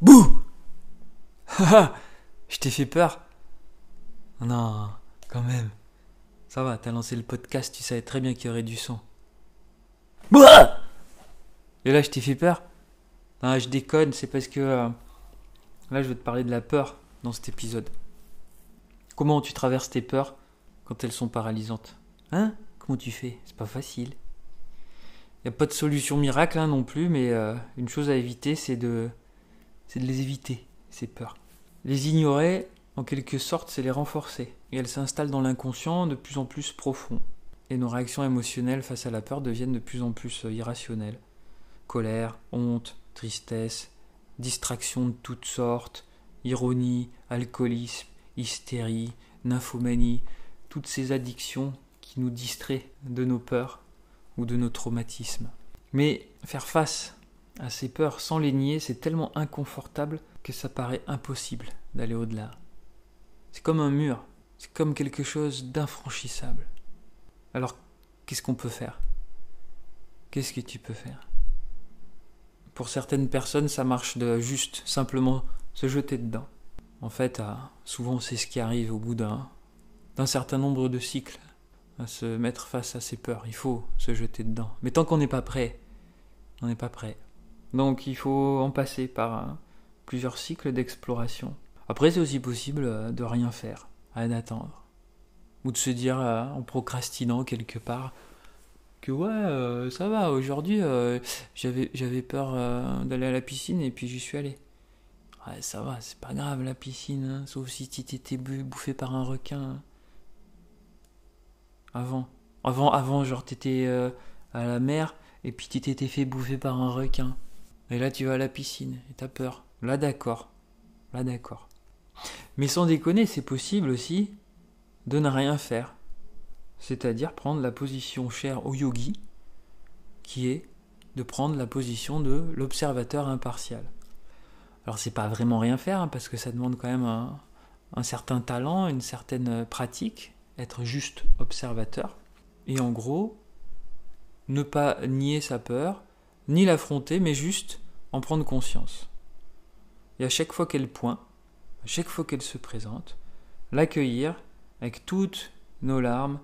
Bouh Haha Je t'ai fait peur Non, quand même. Ça va, t'as lancé le podcast, tu savais très bien qu'il y aurait du son. Bouah Et là, je t'ai fait peur Non, je déconne, c'est parce que. euh, là, je vais te parler de la peur dans cet épisode. Comment tu traverses tes peurs quand elles sont paralysantes? Hein? Comment tu fais? C'est pas facile. Il n'y a pas de solution miracle hein, non plus, mais euh, une chose à éviter, c'est de, c'est de les éviter, ces peurs. Les ignorer, en quelque sorte, c'est les renforcer. Et elles s'installent dans l'inconscient de plus en plus profond. Et nos réactions émotionnelles face à la peur deviennent de plus en plus euh, irrationnelles. Colère, honte, tristesse, distraction de toutes sortes, ironie, alcoolisme, hystérie, nymphomanie, toutes ces addictions qui nous distraient de nos peurs ou de nos traumatismes. Mais faire face à ces peurs sans les nier, c'est tellement inconfortable que ça paraît impossible d'aller au-delà. C'est comme un mur, c'est comme quelque chose d'infranchissable. Alors, qu'est-ce qu'on peut faire? Qu'est-ce que tu peux faire? Pour certaines personnes, ça marche de juste simplement se jeter dedans. En fait, à- souvent c'est ce qui arrive au bout d'un d'un certain nombre de cycles, à se mettre face à ses peurs. Il faut se jeter dedans. Mais tant qu'on n'est pas prêt, on n'est pas prêt. Donc il faut en passer par euh, plusieurs cycles d'exploration. Après, c'est aussi possible euh, de rien faire, à d'attendre. Ou de se dire euh, en procrastinant quelque part que ouais, ça va, aujourd'hui j'avais peur d'aller à la piscine et puis j'y suis allé. Ouais, ça va, c'est pas grave la piscine, hein, sauf si tu t'étais bouffé par un requin. Avant. Avant, avant genre t'étais à la mer et puis tu t'étais fait bouffer par un requin. Et là tu vas à la piscine et t'as peur. Là d'accord. Là d'accord. Mais sans déconner, c'est possible aussi de ne rien faire. C'est-à-dire prendre la position chère au yogi, qui est de prendre la position de l'observateur impartial. Alors c'est pas vraiment rien faire, hein, parce que ça demande quand même un, un certain talent, une certaine pratique, être juste observateur. Et en gros, ne pas nier sa peur, ni l'affronter, mais juste en prendre conscience. Et à chaque fois qu'elle pointe, à chaque fois qu'elle se présente, l'accueillir avec toutes nos larmes,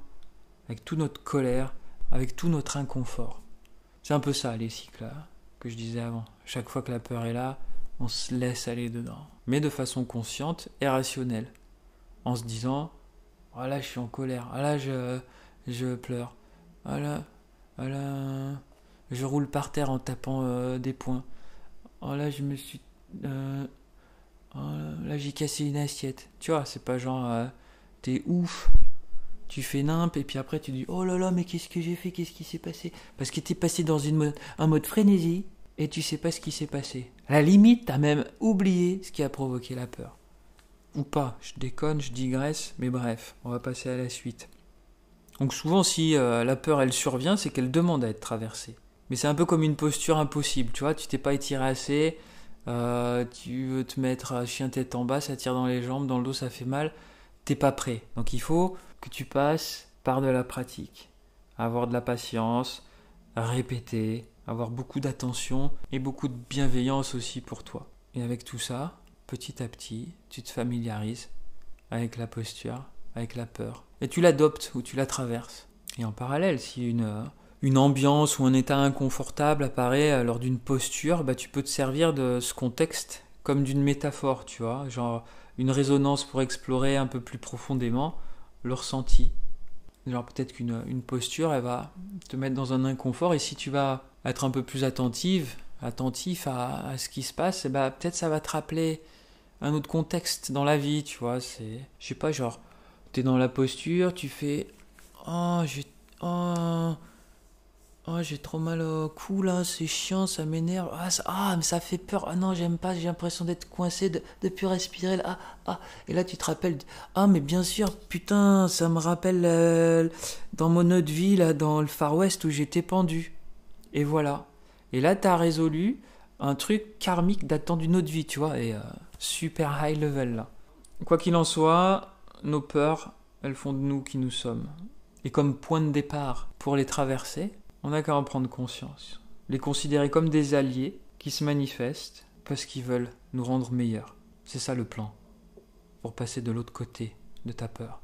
avec toute notre colère, avec tout notre inconfort. C'est un peu ça les cycles là, que je disais avant. Chaque fois que la peur est là, on se laisse aller dedans. Mais de façon consciente et rationnelle. En se disant, ah là je suis en colère, ah là je, je pleure, ah là, ah là, je roule par terre en tapant euh, des poings. Oh là je me suis... euh, oh là, j'ai cassé une assiette. Tu vois, c'est pas genre... euh, t'es ouf, tu fais nimp et puis après tu dis oh là là mais qu'est-ce que j'ai fait? Qu'est-ce qui s'est passé? Parce que t'es passé dans une mode, un mode frénésie et tu sais pas ce qui s'est passé. La limite t'as même oublié ce qui a provoqué la peur. Ou pas. Je déconne je digresse mais bref on va passer à la suite. Donc souvent si la peur elle survient c'est qu'elle demande à être traversée mais c'est un peu comme une posture impossible tu vois tu t'es pas étiré assez euh, tu veux te mettre à chien tête en bas ça tire dans les jambes dans le dos ça fait mal t'es pas prêt. Donc il faut que tu passes par de la pratique, avoir de la patience, répéter, avoir beaucoup d'attention et beaucoup de bienveillance aussi pour toi. Et avec tout ça, petit à petit, tu te familiarises avec la posture, avec la peur. Et tu l'adoptes ou tu la traverses. Et en parallèle, si une, une ambiance ou un état inconfortable apparaît euh, lors d'une posture, bah, tu peux te servir de ce contexte comme d'une métaphore, tu vois, genre une résonance pour explorer un peu plus profondément le ressenti. Genre peut-être qu'une une posture, elle va te mettre dans un inconfort et si tu vas être un peu plus attentive, attentif à, ce qui se passe, eh ben, peut-être ça va te rappeler un autre contexte dans la vie, tu vois. C'est, je sais pas, genre, t'es dans la posture, tu fais, oh j'ai, oh, oh, j'ai trop mal au cou là, c'est chiant, ça m'énerve. Ah, ça- ah, mais ça fait peur. Ah non, j'aime pas, j'ai l'impression d'être coincé, de, de plus respirer. Là. Ah, ah. Et là, tu te rappelles, ah, mais bien sûr, putain, ça me rappelle euh, dans mon autre vie, là, dans le Far West où j'étais pendu. Et voilà. Et là, t'as résolu un truc karmique datant d'une autre vie, tu vois, et euh, super high level là. Quoi qu'il en soit, nos peurs, elles font de nous qui nous sommes. Et comme point de départ pour les traverser, on n'a qu'à en prendre conscience. Les considérer comme des alliés qui se manifestent parce qu'ils veulent nous rendre meilleurs. C'est ça le plan. Pour passer de l'autre côté de ta peur.